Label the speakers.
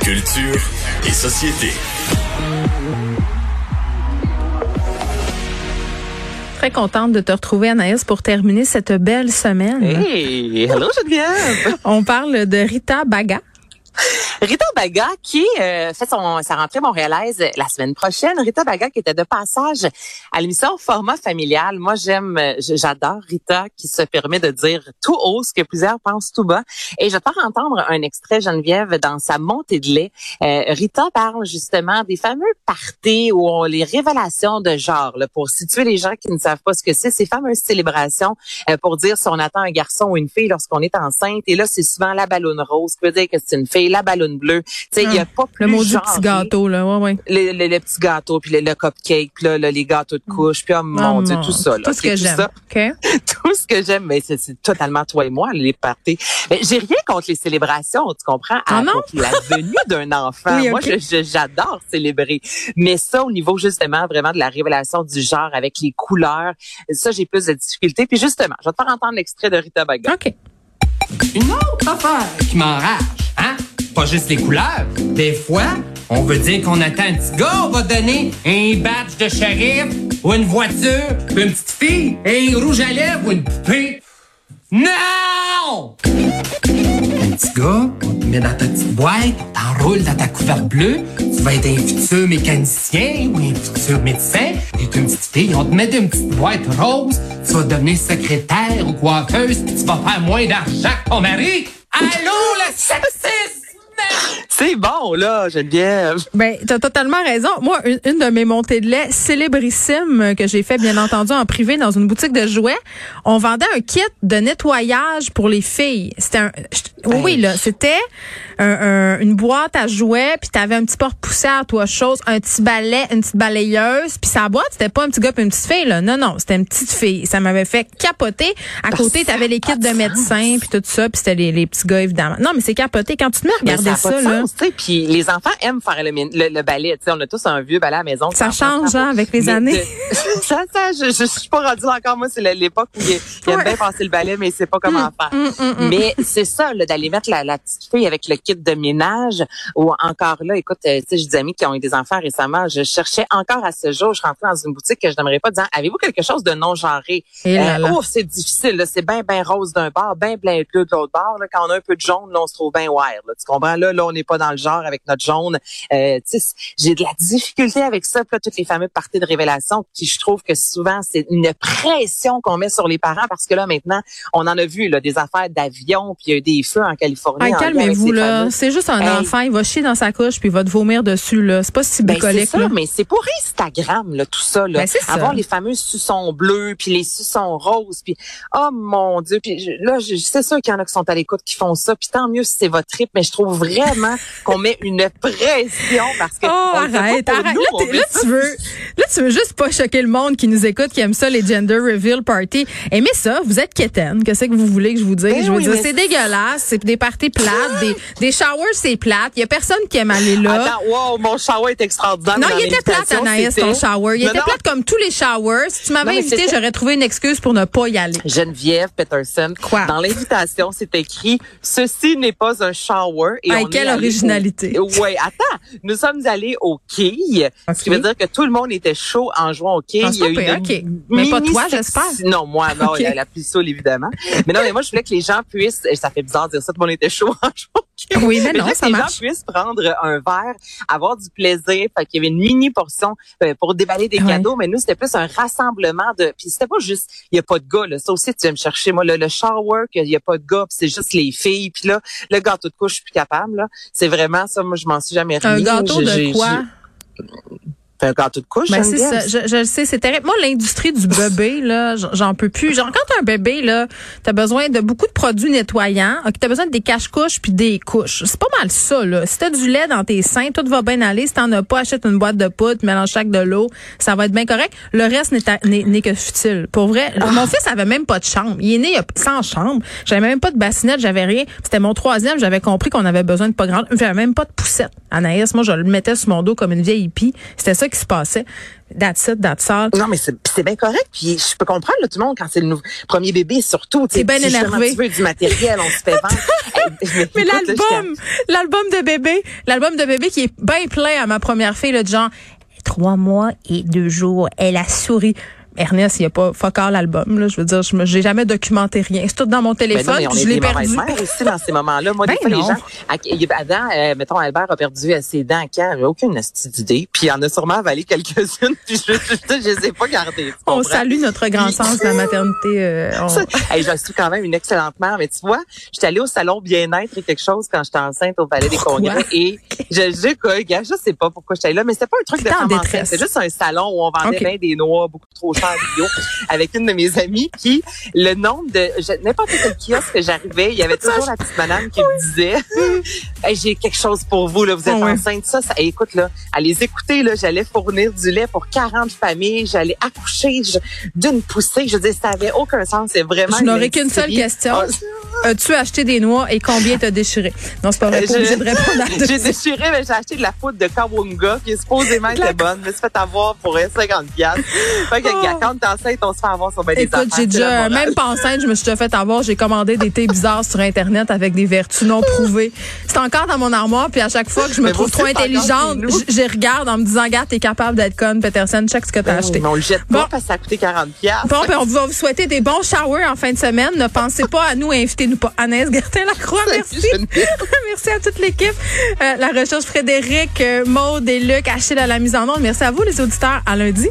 Speaker 1: Culture et société.
Speaker 2: Très contente de te retrouver, Anaïs, pour terminer cette belle semaine.
Speaker 3: Hey, hello Geneviève.
Speaker 2: On parle de Rita Baga.
Speaker 3: Rita Baga qui euh, fait son, sa rentrée montréalaise la semaine prochaine. Rita Baga qui était de passage à l'émission Format familial. Moi, j'aime, j'adore Rita qui se permet de dire tout haut ce que plusieurs pensent tout bas. Et je faire entendre un extrait, Geneviève, dans sa montée de lait. Euh, Rita parle justement des fameux parties où les révélations de genre, là, pour situer les gens qui ne savent pas ce que c'est, ces fameuses célébrations euh, pour dire si on attend un garçon ou une fille lorsqu'on est enceinte. Et là, c'est souvent la ballonne rose, qui veut dire que c'est une fille, la ballonne bleue. Tu sais, il y a pas plus
Speaker 2: Le mot du petit gâteau, là. Ouais, ouais.
Speaker 3: Les, les, les petits gâteaux, puis les, le cupcake, puis là, là, les gâteaux de couche, puis oh mon
Speaker 2: Oh,
Speaker 3: Dieu, tout ça. Là,
Speaker 2: Tout ce que j'aime.
Speaker 3: ça.
Speaker 2: OK?
Speaker 3: tout ce que j'aime, mais c'est c'est totalement toi et moi, les parties. Mais J'ai rien contre les célébrations, tu comprends?
Speaker 2: Ah
Speaker 3: À-
Speaker 2: non?
Speaker 3: la venue d'un enfant.
Speaker 2: Oui,
Speaker 3: Moi,
Speaker 2: ok.
Speaker 3: je- je- j'adore célébrer. Mais ça, au niveau justement vraiment de la révélation du genre avec les couleurs, ça, j'ai plus de difficultés. Puis justement, je vais te faire entendre l'extrait de Rita Baga.
Speaker 2: OK.
Speaker 4: Une autre affaire qui m'enrage? Pas juste les couleurs. Des fois, on veut dire qu'on attend un petit gars, on va donner un badge de shérif ou une voiture, une petite fille, un rouge à lèvres ou une poupée. Non! Un petit gars, on te met dans ta petite boîte, on t'enroule dans ta couverte bleue, tu vas être un futur mécanicien ou un futur médecin, et une petite fille, on te met dans une petite boîte rose, tu vas devenir secrétaire ou coiffeuse, tu vas faire moins d'argent que ton mari. Allô, le sexisme!
Speaker 3: C'est bon, là, Geneviève.
Speaker 2: Ben, t'as totalement raison. Moi, une, une de mes montées de lait célébrissime que j'ai fait, bien entendu, en privé dans une boutique de jouets, on vendait un kit de nettoyage pour les filles. C'était un, oui, oui, là, c'était un- un- une boîte à jouets, puis t'avais un petit porte-poussière, toi, chose, un petit balai, une petite balayeuse, puis sa boîte, c'était pas un petit gars puis une petite fille, là. Non, non, c'était une petite fille. Ça m'avait fait capoter. À côté, t'avais les kits de médecins, puis tout ça, puis c'était les, les petits gars, évidemment. Non, mais c'est capoté. Quand tu te mets à regarder ça,
Speaker 3: pas de
Speaker 2: là.
Speaker 3: sens. Puis les enfants aiment faire le, le, le balai. Tu sais, on a tous un vieux balai à la maison.
Speaker 2: Ça change, hein, avec les
Speaker 3: Mais
Speaker 2: années.
Speaker 3: de- ça, ça, je, je, je suis pas rendue là encore. Moi, c'est l'époque où il, il aime bien passer le balai, mais il sait pas comment faire. Mais c'est ça, d'aller mettre la, la petite fille avec le kit de ménage. Ou encore là, écoute, euh, tu sais, j'ai des amis qui ont eu des enfants récemment. Je cherchais encore à ce jour. Je rentrais dans une boutique que je n'aimerais pas dire, avez-vous quelque chose de non genré?
Speaker 2: Là là.
Speaker 3: ouf, c'est difficile. C'est bien, bien rose d'un bord, bien bleu de l'autre bord. Là. Quand on a un peu de jaune, là, on se trouve bien wild. Là. Tu comprends? Là, là, on n'est pas dans le genre avec notre jaune. Euh, j'ai de la difficulté avec ça. Puis là, toutes les fameuses parties de révélation, qui je trouve que souvent, c'est une pression qu'on met sur les parents parce que là, maintenant, on en a vu là, des affaires d'avions, puis il y a eu des feux en Californie.
Speaker 2: Hey, calmez-vous là.
Speaker 3: fameux-
Speaker 2: C'est juste un
Speaker 3: Hey.
Speaker 2: enfant, il va chier dans sa couche puis il va te vomir dessus là. C'est pas si
Speaker 3: Ben,
Speaker 2: bucolique
Speaker 3: ça,
Speaker 2: là.
Speaker 3: mais c'est pour Instagram, là, tout ça. Là.
Speaker 2: Ben, ça.
Speaker 3: Avoir les fameux suçons bleus, puis les suçons roses, puis oh mon Dieu. Puis là, je, c'est sûr qu'il y en a qui sont à l'écoute qui font ça, puis tant mieux si c'est votre trip, mais je trouve vraiment qu'on met une pression parce que
Speaker 2: Oh, arrête, arrête.
Speaker 3: nous,
Speaker 2: Là, tu veux, là, tu veux juste pas choquer le monde qui nous écoute, qui aime ça, les gender reveal party. Aimez ça, vous êtes quétaine. Qu'est-ce que vous voulez que je vous dise?
Speaker 3: Ben
Speaker 2: je veux dire, c'est dégueulasse. C'est des parties plates, des, des showers, c'est plate. Il y a personne qui aime aller là.
Speaker 3: Attends, wow, mon shower est extraordinaire.
Speaker 2: non, il était plate, Anaïs, ton shower. Il
Speaker 3: Non,
Speaker 2: était
Speaker 3: non.
Speaker 2: plate comme tous les showers. Si tu m'avais invité, j'aurais trouvé une excuse pour ne pas y aller.
Speaker 3: Geneviève Peterson.
Speaker 2: Quoi?
Speaker 3: Dans l'invitation, c'est écrit ceci n'est pas un shower. Et
Speaker 2: Hey,
Speaker 3: on
Speaker 2: quelle originalité.
Speaker 3: Au... Ouais, attends. Nous sommes allés au quai,
Speaker 2: Ok.
Speaker 3: ce qui veut dire que tout le monde était chaud en jouant au.
Speaker 2: Ah,
Speaker 3: Il y a eu.
Speaker 2: Mais pas toi, j'espère.
Speaker 3: Non, moi, non,
Speaker 2: Ok.
Speaker 3: la, la plus saoule, évidemment. Mais non, mais moi, je voulais que les gens puissent, et ça fait bizarre de dire ça, tout le monde était chaud en jouant.
Speaker 2: Oui, mais non,
Speaker 3: voulais que
Speaker 2: ça
Speaker 3: les
Speaker 2: marche.
Speaker 3: gens puissent prendre un verre, avoir du plaisir. Fait qu'il y avait une mini portion euh, pour déballer des
Speaker 2: Ouais.
Speaker 3: cadeaux, mais nous, c'était plus un rassemblement de, puis c'était pas juste, il y a pas de gars, là. Ça aussi, tu viens me chercher, moi, le, le shower, qu'il y a pas de gars, c'est juste les filles, puis là, le gâteau de couche, je suis plus capable, là. C'est vraiment ça, moi, je m'en suis jamais
Speaker 2: Un
Speaker 3: remis.
Speaker 2: gâteau
Speaker 3: J'ai-
Speaker 2: de quoi?
Speaker 3: J'ai- un gâteau de couche,
Speaker 2: Ben c'est ça, je, je sais, c'est terrible. Moi, l'industrie du bébé, là, j'en- peux plus. Genre, quand t'as un bébé, là, t'as besoin de beaucoup de produits nettoyants. Ok, t'as besoin de des cache-couches puis des couches. C'est pas mal ça, là. Si t'as du lait dans tes seins, tout va bien aller. Si t'en as pas, achète une boîte de poudre, mélange chaque de l'eau. Ça va être bien correct. Le reste n'est à- n'est n'est que futile. Pour vrai, mon fils avait même pas de chambre. Il est né il a- sans chambre. J'avais même pas de bassinette, j'avais rien. C'était mon troisième, j'avais compris qu'on avait besoin de pas grand. J'avais même pas de poussette. Anaïs, moi, je le mettais sur mon dos comme une vieille hippie. C'était ça qui se passait. That's it, that's all.
Speaker 3: Non, mais c'est c'est bien correct. Puis je peux comprendre là, tout le monde quand c'est le nouveau, premier bébé, surtout.
Speaker 2: T'es bien énervé.
Speaker 3: Tu veux du matériel, on se fait vendre. Hey,
Speaker 2: Mais l'album, l'album de bébé, l'album de bébé qui est bien plein à ma première fille, là, de genre, trois mois et deux jours, elle a souri. Ernest, il n'y a pas fuck all l'album, là. Je veux dire, je me, j'ai jamais documenté rien. C'est tout dans mon
Speaker 3: Ben non,
Speaker 2: téléphone,
Speaker 3: on
Speaker 2: je l'ai perdu.
Speaker 3: aussi dans ces moments-là. Moi,
Speaker 2: Ben
Speaker 3: des fois, les gens, Adam, euh, mettons, Albert a perdu euh, ses dents quand? J'ai aucune astuce d'idée. Puis il en a sûrement avalé quelques-unes, puis je, je, je, je les ai pas gardées.
Speaker 2: On salue notre grand sens de la maternité. euh, on-
Speaker 3: Ça, hey, je suis quand même une excellente mère, mais tu vois, j'étais allée au salon bien-être et quelque chose quand j'étais enceinte au Palais des Congrès et je, je, quoi, gars, je sais pas pourquoi j'étais là, mais c'était pas un truc de c'est juste un salon où on vendait
Speaker 2: Ok.
Speaker 3: bien des noix beaucoup trop bio avec une de mes amies qui, le nombre de, n'importe quel kiosque que j'arrivais, il y avait toujours la petite madame qui me disait, Hey, j'ai quelque chose pour vous, là, vous êtes
Speaker 2: ouais.
Speaker 3: enceinte, ça, ça, écoute, là, les écouter, là, j'allais fournir du lait pour 40 familles, j'allais accoucher d'une poussée, je dire, ça avait aucun sens, c'est vraiment
Speaker 2: Je n'aurais
Speaker 3: une
Speaker 2: qu'une seule question.
Speaker 3: Ah,
Speaker 2: As-tu acheté des noix et combien t'as déchiré? Non, c'est pas vrai. Pas
Speaker 3: Je-
Speaker 2: obligé de répondre à tout.
Speaker 3: J'ai déchiré, mais j'ai acheté de la poudre de Kawunga, qui est supposément était bonne, mais se fait avoir pour 50 piastres. Fait que,
Speaker 2: Oh.
Speaker 3: gars, quand t'es enceinte, on se fait avoir sur ben des
Speaker 2: Écoute, j'ai
Speaker 3: c'est
Speaker 2: déjà, même pas enceinte, je me suis déjà fait avoir. J'ai commandé des thés bizarres sur Internet avec des vertus non prouvées. C'est encore dans mon armoire, puis à chaque fois que je me
Speaker 3: Mais
Speaker 2: trouve trop
Speaker 3: c'est
Speaker 2: intelligente, je, regarde en me disant, regarde, t'es capable d'être conne, Peterson, check ce que t'as
Speaker 3: Ben
Speaker 2: acheté.
Speaker 3: mais on le jette
Speaker 2: Bon.
Speaker 3: pas parce que ça a coûté 40 piastres.
Speaker 2: Bon, ben, on va vous souhaiter des bons showers en fin de semaine. Ne pensez pas à nous, invitez-nous pas. Anaïs Gertin-Lacroix, merci. merci à toute l'équipe. Euh, la recherche Frédéric, euh, Maude et Luc, Achille à la mise en onde. Merci à vous, les auditeurs. À lundi.